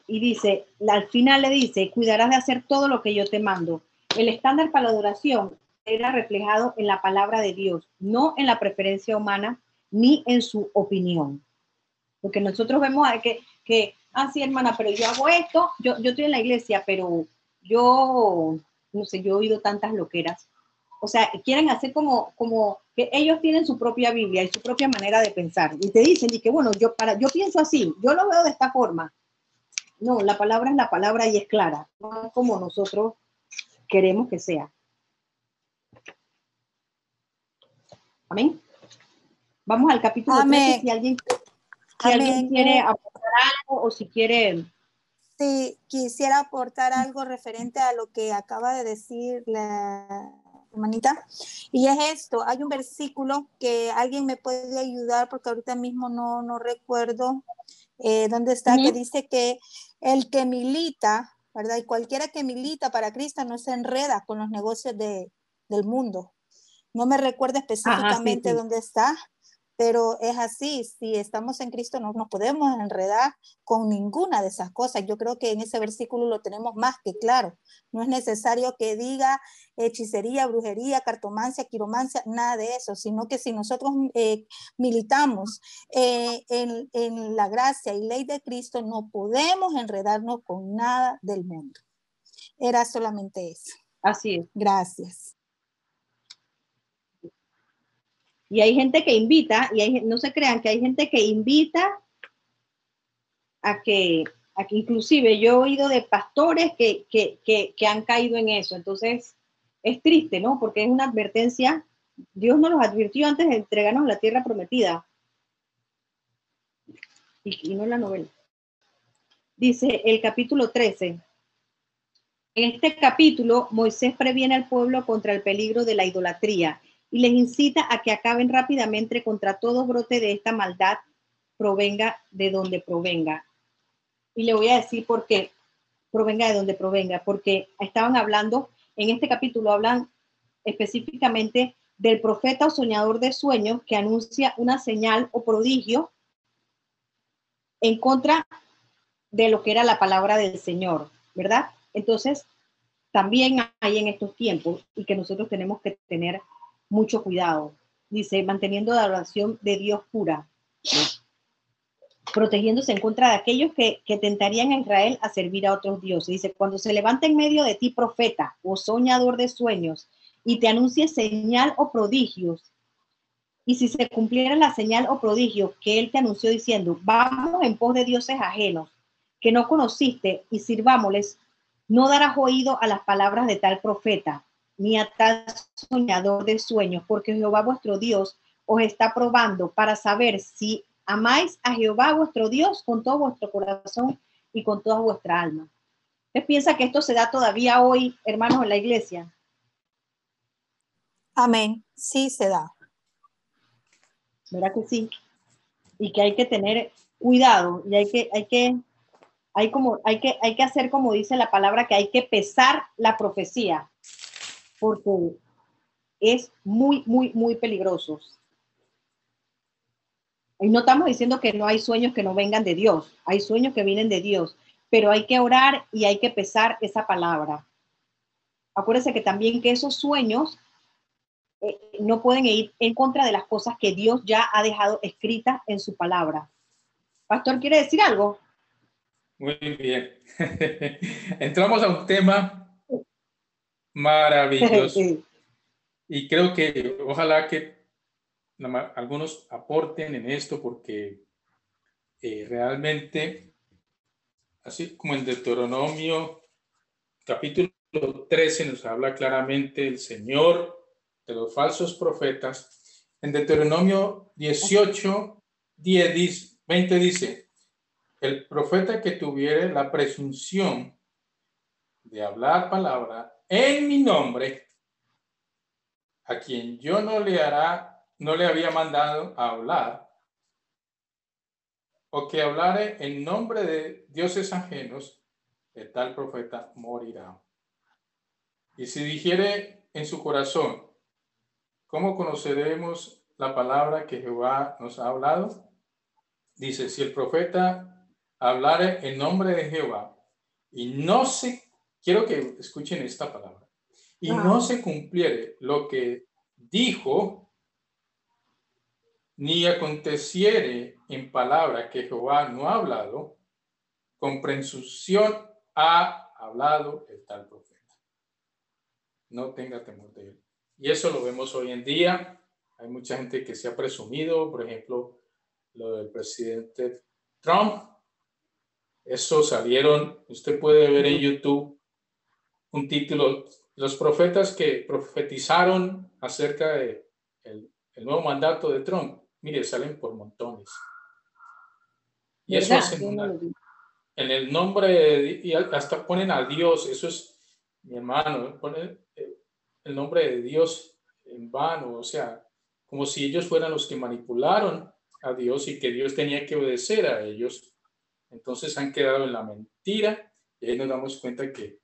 y dice, al final le dice, cuidarás de hacer todo lo que yo te mando. El estándar para la adoración era reflejado en la palabra de Dios, no en la preferencia humana ni en su opinión. Porque nosotros vemos que, que ah, hermana, pero yo hago esto, yo, yo estoy en la iglesia, pero yo, no sé, yo he oído tantas loqueras. O sea, quieren hacer como, como que ellos tienen su propia Biblia y su propia manera de pensar. Y te dicen, y que bueno, yo, para, yo pienso así, yo lo veo de esta forma. No, la palabra es la palabra y es clara, no como nosotros queremos que sea. Amén. Vamos al capítulo Amén. si alguien, quiere aportar algo o si quiere... Sí, quisiera aportar algo referente a lo que acaba de decir la hermanita. Y es esto, hay un versículo que alguien me puede ayudar porque ahorita mismo no, no recuerdo eh, dónde está, que dice que el que milita, ¿verdad? Y cualquiera que milita para Cristo no se enreda con los negocios de, del mundo. No me recuerda específicamente dónde está, Pero es así, si estamos en Cristo no nos podemos enredar con ninguna de esas cosas. Yo creo que en ese versículo lo tenemos más que claro. No es necesario que diga hechicería, brujería, cartomancia, quiromancia, nada de eso, sino que si nosotros eh, militamos eh, en, en la gracia y ley de Cristo, no podemos enredarnos con nada del mundo. Era solamente eso. Así es. Gracias. Y hay gente que invita, y hay, no se crean que hay gente que invita a que, a que inclusive yo he oído de pastores que, que, que, han caído en eso. Entonces, es triste, ¿no? Porque es una advertencia. Dios nos los advirtió antes de entregarnos la tierra prometida. Y, y no la novela. Dice el capítulo 13. En este capítulo, Moisés previene al pueblo contra el peligro de la idolatría y les incita a que acaben rápidamente contra todo brote de esta maldad, provenga de donde provenga. Y le voy a decir por qué provenga de donde provenga, porque estaban hablando, en este capítulo hablan específicamente del profeta o soñador de sueños que anuncia una señal o prodigio en contra de lo que era la palabra del Señor, ¿verdad? Entonces, también hay en estos tiempos y que nosotros tenemos que tener mucho cuidado. Dice, manteniendo la oración de Dios pura, protegiéndose en contra de aquellos que, que tentarían a Israel a servir a otros dioses. Dice, cuando se levanta en medio de ti profeta o soñador de sueños y te anuncie señal o prodigios, y si se cumpliera la señal o prodigio que él te anunció diciendo, vamos en pos de dioses ajenos que no conociste y sirvámosles, no darás oído a las palabras de tal profeta, ni a tal soñador de sueños, porque Jehová vuestro Dios os está probando para saber si amáis a Jehová vuestro Dios con todo vuestro corazón y con toda vuestra alma. ¿Usted piensa que esto se da todavía hoy, hermanos, en la iglesia? Amén. Sí se da. ¿Verdad que sí? Y que hay que tener cuidado y hay que, hay que, hay como, hay que, hay que hacer como dice la palabra, que hay que pesar la profecía, porque es muy, muy, muy peligroso. Y no estamos diciendo que no hay sueños que no vengan de Dios, hay sueños que vienen de Dios, pero hay que orar y hay que pesar esa palabra. Acuérdense que también que esos sueños eh, no pueden ir en contra de las cosas que Dios ya ha dejado escritas en su palabra. Pastor, ¿quiere decir algo? Muy bien. <laughs> Entramos a un tema maravilloso. <laughs> Y creo que ojalá que algunos aporten en esto porque eh, realmente, así como en Deuteronomio capítulo 13 nos habla claramente el Señor de los falsos profetas, en Deuteronomio 18, 10, 20 dice, el profeta que tuviere la presunción de hablar palabra en mi nombre, a quien yo no le hará, no le había mandado hablar, o que hablare en nombre de dioses ajenos, el tal profeta morirá. Y si dijere en su corazón, ¿cómo conoceremos la palabra que Jehová nos ha hablado? Dice, si el profeta hablare en nombre de Jehová y no se quiero que escuchen esta palabra. Y no se cumpliere lo que dijo, ni aconteciere en palabra que Jehová no ha hablado, con presunción ha hablado el tal profeta. No tenga temor de él. Y eso lo vemos hoy en día. Hay mucha gente que se ha presumido, por ejemplo, lo del presidente Trump. Eso salieron, usted puede ver en YouTube un título, los profetas que profetizaron acerca de el, nuevo mandato de Trump, mire, salen por montones. Y eso es en, el nombre, de, y hasta ponen a Dios, eso es, mi hermano, ponen el nombre de Dios en vano, o sea, como si ellos fueran los que manipularon a Dios y que Dios tenía que obedecer a ellos. Entonces han quedado en la mentira y ahí nos damos cuenta que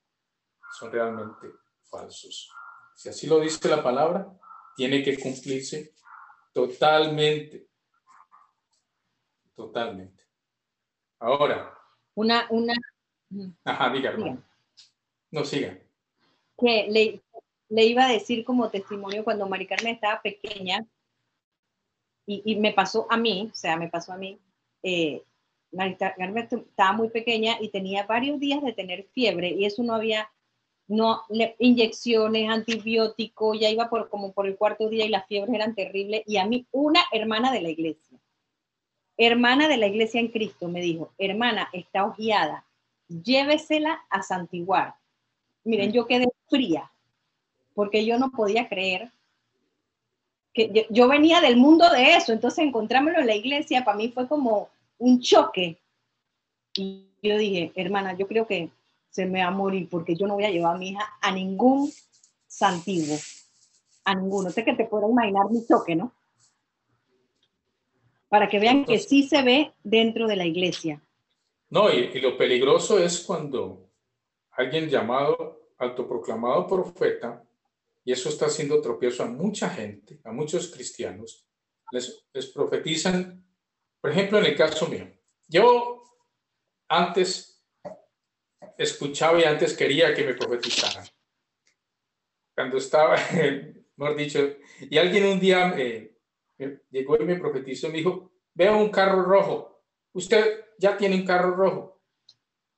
son realmente falsos. Si así lo dice la palabra, tiene que cumplirse totalmente. totalmente. Ahora. Una, una. Ajá, diga, No, siga. Que le, le iba a decir como testimonio cuando Mari Carmen estaba pequeña, y, y, me pasó a mí, o sea, me pasó a mí, eh, Mari Carmen estaba muy pequeña y tenía varios días de tener fiebre y eso no había, no, inyecciones, antibióticos, ya iba por, como por el cuarto día y las fiebres eran terribles y a mí una hermana de la iglesia, hermana de la iglesia en Cristo, me dijo, hermana, está ojeada, llévesela a santiguar. Miren, mm. yo quedé fría, porque yo no podía creer que yo, venía del mundo de eso, entonces encontrármelo en la iglesia para mí fue como un choque. Y yo dije, hermana, yo creo que se me va a morir porque yo no voy a llevar a mi hija a ningún santiguo, a ninguno. Sé que te puedo imaginar mi choque, ¿no? Para que vean que sí se ve dentro de la iglesia. No, y, y lo peligroso es cuando alguien llamado, autoproclamado profeta, y eso está haciendo tropiezo a mucha gente, a muchos cristianos. Les, les profetizan, por ejemplo, en el caso mío. Yo antes escuchaba y antes quería que me profetizaran. Cuando estaba, <laughs> mejor dicho, y alguien un día llegó y me profetizó me dijo, veo un carro rojo, usted ya tiene un carro rojo.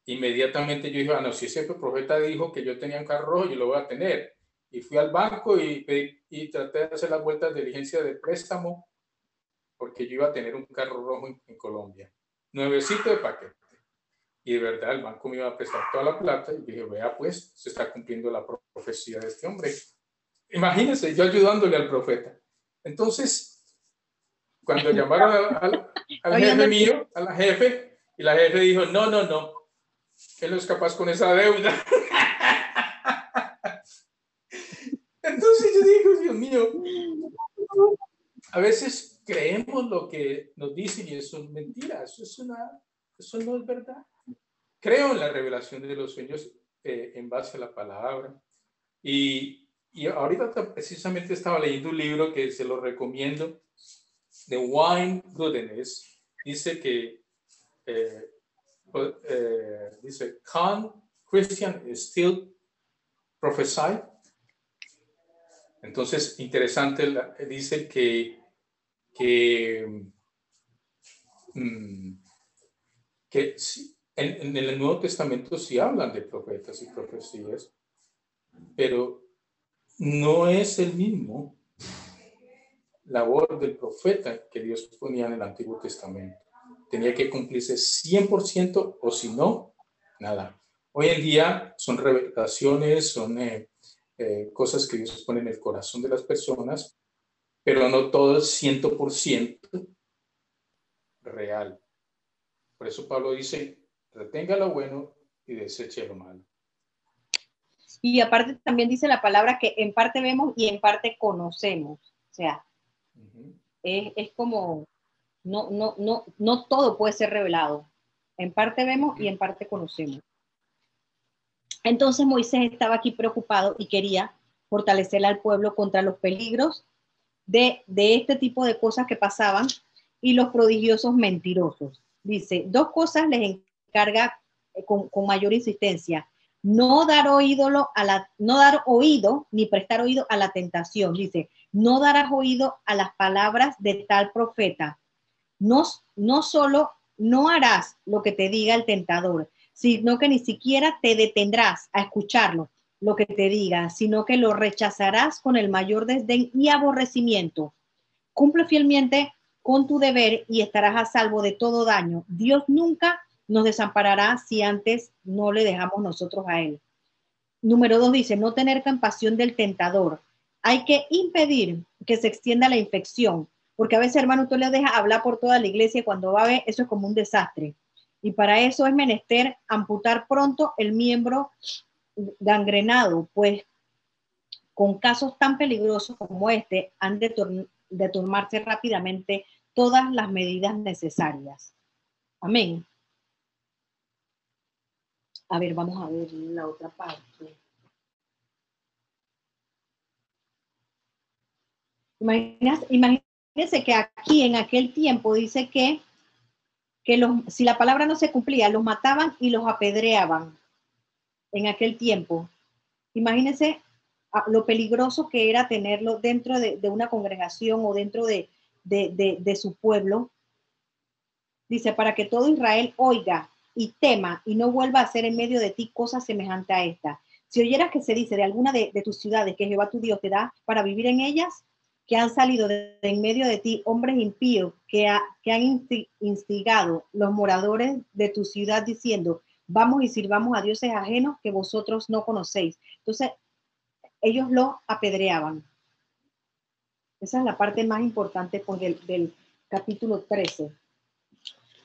Inmediatamente yo dije, ah, no, si ese profeta dijo que yo tenía un carro rojo, yo lo voy a tener y fui al banco y, y traté de hacer las vueltas de diligencia de préstamo porque yo iba a tener un carro rojo en, Colombia, nuevecito de paquete. Y de verdad el banco me iba a prestar toda la plata y dije, vea pues, se está cumpliendo la profecía de este hombre. Imagínense, yo ayudándole al profeta. Entonces, cuando <laughs> llamaron al, al jefe mío, a la jefe, y la jefe dijo, no, no, no, él no es capaz con esa deuda. <laughs> Entonces yo digo, Dios mío, a veces creemos lo que nos dicen y eso es mentira, eso, es una, eso no es verdad. Creo en la revelación de los sueños eh, en base a la palabra. Y, y ahorita precisamente estaba leyendo un libro que se lo recomiendo, de Wine Goodness. Dice que, eh, eh, dice, can Christian still prophesy? Entonces, interesante, dice que, que, mm, que en, el Nuevo Testamento sí hablan de profetas y profecías, pero no es el mismo labor del profeta que Dios ponía en el Antiguo Testamento. Tenía que cumplirse 100% o si no, nada. Hoy en día son revelaciones, son eh, eh, cosas que Dios pone en el corazón de las personas, pero no todo es 100% real. Por eso Pablo dice, retenga lo bueno y deseche lo malo. Y aparte también dice la palabra que en parte vemos y en parte conocemos. O sea, es, es, como, no, no, no, no todo puede ser revelado. En parte vemos y en parte conocemos. Entonces Moisés estaba aquí preocupado y quería fortalecer al pueblo contra los peligros de, este tipo de cosas que pasaban y los prodigiosos mentirosos. Dice, dos cosas les encarga eh, con, mayor insistencia. No dar, oído a la, no dar oído ni prestar oído a la tentación. Dice, no darás oído a las palabras de tal profeta. No, no solo no harás lo que te diga el tentador, sino que ni siquiera te detendrás a escucharlo, lo que te diga, sino que lo rechazarás con el mayor desdén y aborrecimiento. Cumple fielmente con tu deber y estarás a salvo de todo daño. Dios nunca nos desamparará si antes no le dejamos nosotros a Él. Número dos dice, no tener compasión del tentador. Hay que impedir que se extienda la infección, porque a veces, hermano, tú le dejas hablar por toda la iglesia y cuando va a ver, eso es como un desastre y para eso es menester amputar pronto el miembro gangrenado, pues con casos tan peligrosos como este han de, de tomarse rápidamente todas las medidas necesarias. Amén. A ver, vamos a ver la otra parte. Imagínense que aquí en aquel tiempo dice que que los, si la palabra no se cumplía, los mataban y los apedreaban en aquel tiempo. Imagínense a- lo peligroso que era tenerlo dentro de, una congregación o dentro de, de- de- de su pueblo. Dice, para que todo Israel oiga y tema y no vuelva a hacer en medio de ti cosa semejante a esta. Si oyeras que se dice de alguna de, tus ciudades que Jehová tu Dios te da para vivir en ellas, que han salido de, en medio de ti hombres impíos que, ha- que han insti- instigado los moradores de tu ciudad diciendo, vamos y sirvamos a dioses ajenos que vosotros no conocéis. Entonces, ellos lo apedreaban. Esa es la parte más importante pues, del, del capítulo 13.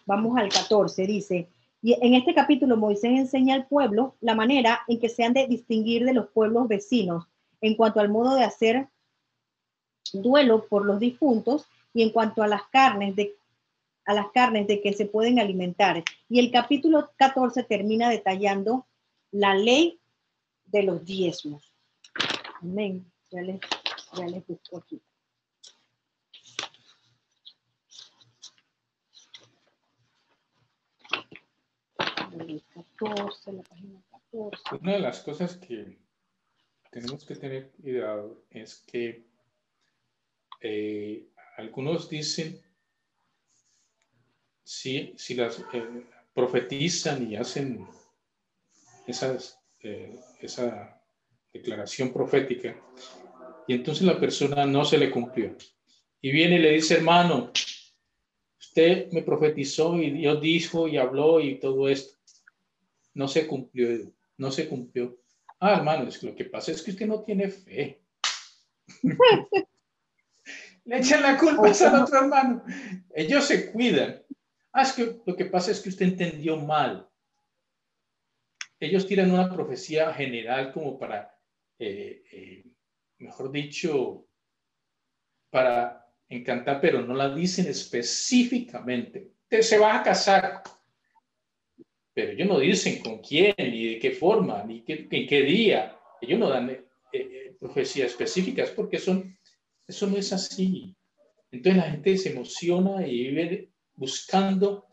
Vamos al 14, dice, y en este capítulo Moisés enseña al pueblo la manera en que se han de distinguir de los pueblos vecinos en cuanto al modo de hacer duelo por los difuntos y en cuanto a las carnes de a las carnes de que se pueden alimentar. Y el capítulo 14 termina detallando la ley de los diezmos. Amén. Ya les, ya les busco aquí. El 14, la página 14. Una de las cosas que tenemos que tener cuidado es que eh, algunos dicen, si, si las eh, profetizan y hacen esas, eh, esa declaración profética, y entonces la persona no se le cumplió. Y viene y le dice, hermano, usted me profetizó y Dios dijo y habló y todo esto. No se cumplió, no se cumplió. Ah, hermano, es que lo que pasa es que usted no tiene fe. <laughs> Le echan la culpa al otro hermano. Ellos se cuidan. Ah, es que lo que pasa es que usted entendió mal. Ellos tiran una profecía general como para, eh, eh, mejor dicho, para encantar, pero no la dicen específicamente. Usted se va a casar, pero ellos no dicen con quién, ni de qué forma, ni qué, en qué día. Ellos no dan eh, eh, profecías específicas porque son, eso no es así. Entonces la gente se emociona y vive buscando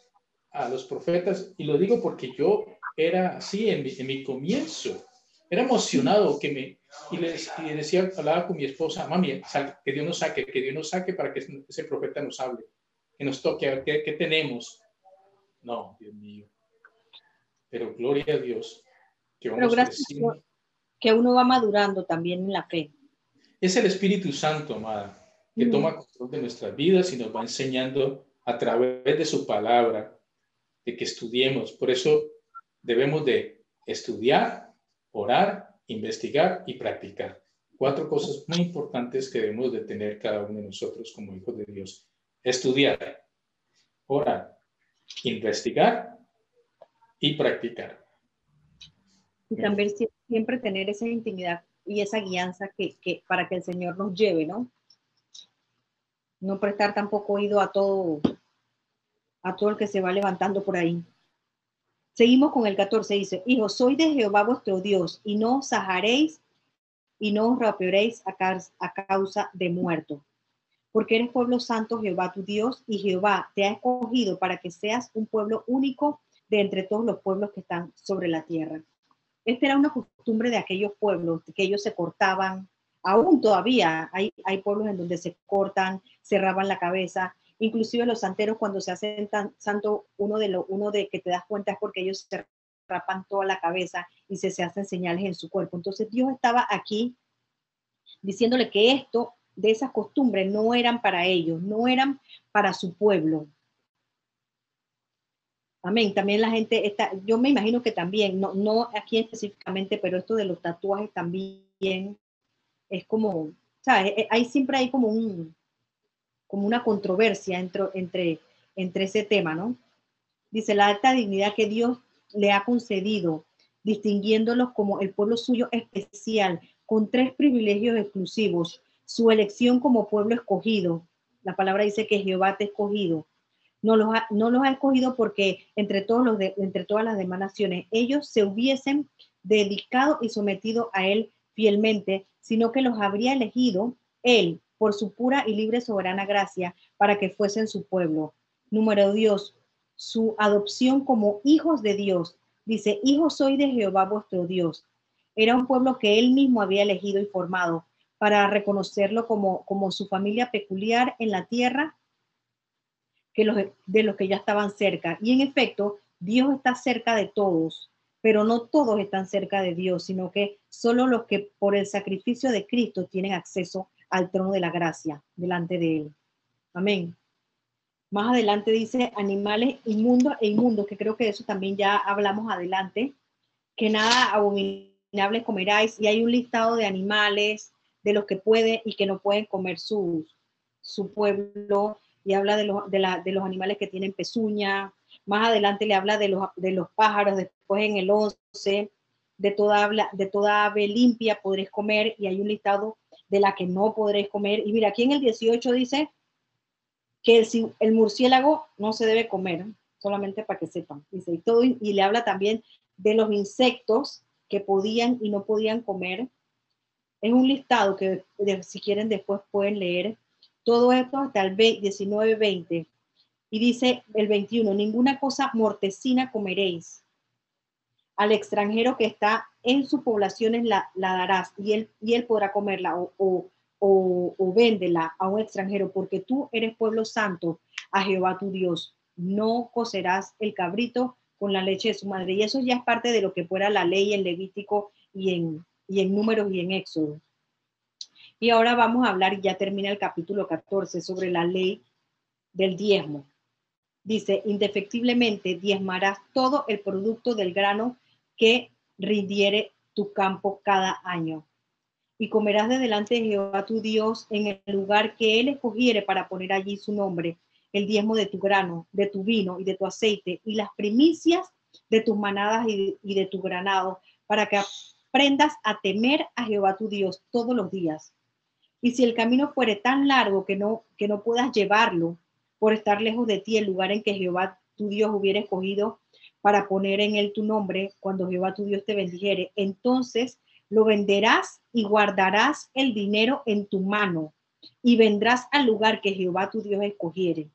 a los profetas. Y lo digo porque yo era así en mi, en mi comienzo. Era emocionado que me, y le, y le decía, hablaba con mi esposa, mami, sal, que Dios nos saque, que Dios nos saque para que ese profeta nos hable, que nos toque, a ver qué, qué tenemos. No, Dios mío. Pero gloria a Dios. Que Pero vamos gracias creciendo. que uno va madurando también en la fe. Es el Espíritu Santo, amada, que Mm. toma control de nuestras vidas y nos va enseñando a través de su palabra, de que estudiemos. Por eso debemos de estudiar, orar, investigar y practicar. Cuatro cosas muy importantes que debemos de tener cada uno de nosotros como hijos de Dios. Estudiar, orar, investigar y practicar. Y también sie- siempre tener esa intimidad y esa guianza que, que para que el Señor nos lleve, ¿no? No prestar tampoco oído a todo, a todo el que se va levantando por ahí. Seguimos con el 14, dice, hijos, soy de Jehová vuestro Dios, y no os y no os rapearéis a, a causa de muerto. Porque eres pueblo santo, Jehová tu Dios, y Jehová te ha escogido para que seas un pueblo único de entre todos los pueblos que están sobre la tierra. Esta era una costumbre de aquellos pueblos, que ellos se cortaban, aún todavía hay, hay pueblos en donde se cortan, cerraban la cabeza, inclusive los santeros cuando se hacen tan santo, uno de lo, uno de que te das cuenta es porque ellos se rapan toda la cabeza y se, se hacen señales en su cuerpo. Entonces Dios estaba aquí diciéndole que esto, de esas costumbres, no eran para ellos, no eran para su pueblo. Amén. También la gente está, yo me imagino que también, no, no aquí específicamente, pero esto de los tatuajes también es como, ¿sabes? Eh, Hay siempre hay como un, como una controversia entre, entre, entre ese tema, ¿no? Dice la alta dignidad que Dios le ha concedido, distinguiéndolos como el pueblo suyo especial, con tres privilegios exclusivos, su elección como pueblo escogido. La palabra dice que Jehová te ha escogido. No los ha, no los ha escogido porque entre, todos los de- entre todas las demás naciones ellos se hubiesen dedicado y sometido a él fielmente, sino que los habría elegido él por su pura y libre soberana gracia para que fuesen su pueblo. Número Dios, su adopción como hijos de Dios. Dice, hijos soy de Jehová vuestro Dios. Era un pueblo que él mismo había elegido y formado para reconocerlo como, como su familia peculiar en la tierra que los, de los que ya estaban cerca. Y en efecto, Dios está cerca de todos, pero no todos están cerca de Dios, sino que solo los que por el sacrificio de Cristo tienen acceso al trono de la gracia delante de Él. Amén. Más adelante dice animales inmundos e inmundos, que creo que eso también ya hablamos adelante, que nada abominable comeráis, y hay un listado de animales, de los que pueden y que no pueden comer su, su pueblo, y habla de, los de, la, de los animales que tienen pezuña, más adelante le habla de los, de los pájaros, después en el 11, de toda, de toda ave limpia podréis comer, y hay un listado de la que no podréis comer. Y mira, aquí en el 18 dice que el, el murciélago no se debe comer, solamente para que sepan. Dice, y, todo, y le habla también de los insectos que podían y no podían comer. Es un listado que si quieren después pueden leer. Todo esto hasta el 19-20. Y dice el 21, ninguna cosa mortecina comeréis. Al extranjero que está en sus poblaciones la, darás y él, y él podrá comerla o, o, o, a un extranjero, porque tú eres pueblo santo a Jehová tu Dios. No cocerás el cabrito con la leche de su madre. Y eso ya es parte de lo que fuera la ley en Levítico y en, y en Números y en Éxodo. Y ahora vamos a hablar, y ya termina el capítulo 14, sobre la ley del diezmo. Dice, indefectiblemente diezmarás todo el producto del grano que rindiere tu campo cada año. Y comerás de delante de Jehová tu Dios en el lugar que él escogiere para poner allí su nombre, el diezmo de tu grano, de tu vino y de tu aceite, y las primicias de tus manadas y, de tu granado, para que aprendas a temer a Jehová tu Dios todos los días. Y si el camino fuere tan largo que no, que no puedas llevarlo por estar lejos de ti, el lugar en que Jehová tu Dios hubiera escogido para poner en él tu nombre, cuando Jehová tu Dios te bendijere, entonces lo venderás y guardarás el dinero en tu mano y vendrás al lugar que Jehová tu Dios escogiere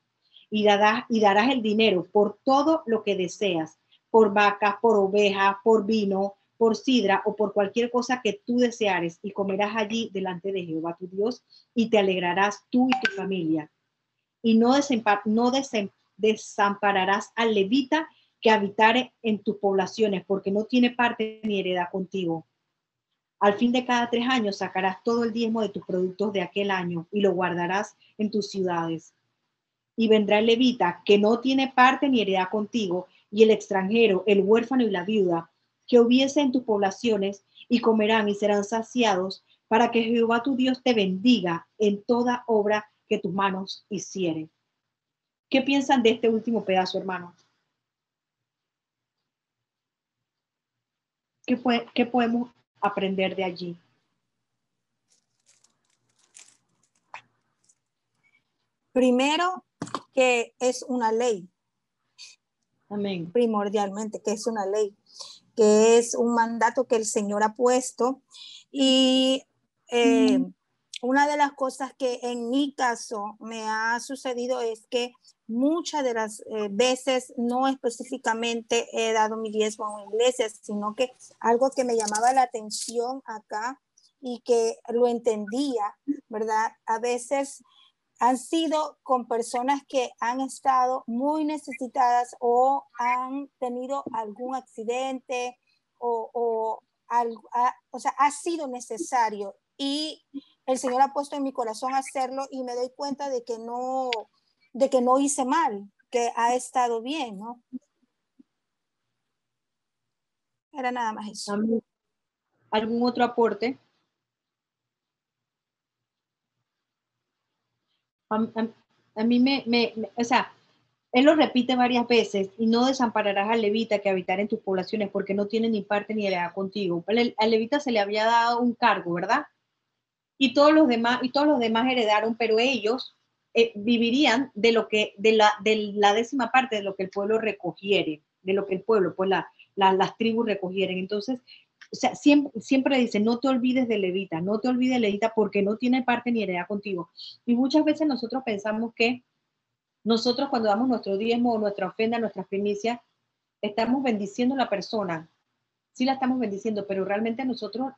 y darás, y darás el dinero por todo lo que deseas, por vacas, por ovejas, por vino, por sidra o por cualquier cosa que tú deseares y comerás allí delante de Jehová tu Dios y te alegrarás tú y tu familia. Y no, no desampararás al levita que habitare en tus poblaciones, porque no tiene parte ni heredad contigo. Al fin de cada tres años sacarás todo el diezmo de tus productos de aquel año y lo guardarás en tus ciudades. Y vendrá el levita que no tiene parte ni heredad contigo, y el extranjero, el huérfano y la viuda, que hubiese en tus poblaciones, y comerán y serán saciados, para que Jehová tu Dios te bendiga en toda obra que tus manos hicieren. ¿Qué piensan de este último pedazo, hermanos? ¿Qué, podemos aprender de allí? Primero, que es una ley. Amén. Primordialmente, que es una ley, que es un mandato que el Señor ha puesto. Y eh, una de las cosas que en mi caso me ha sucedido es que muchas de las eh, veces no específicamente he dado mi diezmo a una iglesia, sino que algo que me llamaba la atención acá y que lo entendía, ¿verdad? A veces han sido con personas que han estado muy necesitadas o han tenido algún accidente o, o, o sea, ha sido necesario y el Señor ha puesto en mi corazón hacerlo y me doy cuenta de que no, de que no hice mal, que ha estado bien, ¿no? Era nada más eso. ¿Algún otro aporte? A, mí me, me, o sea, él lo repite varias veces y no desampararás al levita que habitar en tus poblaciones porque no tiene ni parte ni idea contigo. Al levita se le había dado un cargo, ¿verdad? y todos los demás, y todos los demás heredaron, pero ellos eh, vivirían de lo que, de la, de la décima parte de lo que el pueblo recogiere, de lo que el pueblo, pues la, las tribus recogieren. Entonces, o sea, siempre, dice, no te olvides de Levita, no te olvides de Levita porque no tiene parte ni heredad contigo. Y muchas veces nosotros pensamos que Nosotros cuando damos nuestro diezmo o nuestra ofrenda, nuestras primicias, estamos bendiciendo a la persona. Sí la estamos bendiciendo, pero realmente nosotros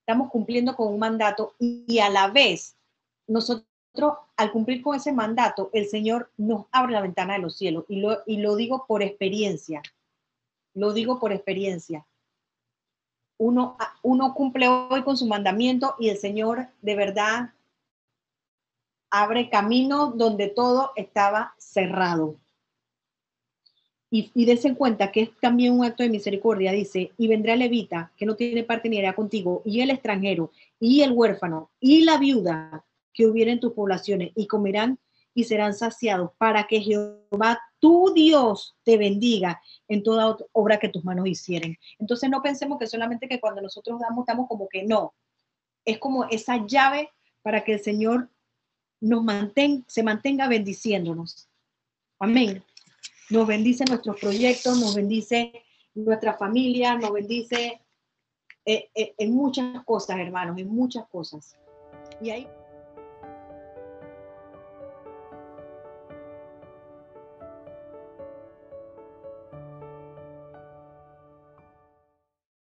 estamos cumpliendo con un mandato y a la vez nosotros al cumplir con ese mandato, el Señor nos abre la ventana de los cielos y lo, y lo digo por experiencia. Lo digo por experiencia. Uno, uno cumple hoy con su mandamiento y el Señor de verdad abre camino donde todo estaba cerrado. Y, y en cuenta que es también un acto de misericordia, dice, y vendrá levita, que no tiene parte ni era contigo, y el extranjero, y el huérfano, y la viuda que hubiera en tus poblaciones, y comerán y serán saciados, para que Jehová, tu Dios, te bendiga en toda obra que tus manos hicieren. Entonces no pensemos que solamente que cuando nosotros damos, estamos como que no. Es como esa llave para que el Señor nos mantenga, se mantenga bendiciéndonos. Amén. Nos bendice nuestros proyectos, nos bendice nuestra familia, nos bendice eh, eh, en muchas cosas, hermanos, en muchas cosas. Y ahí...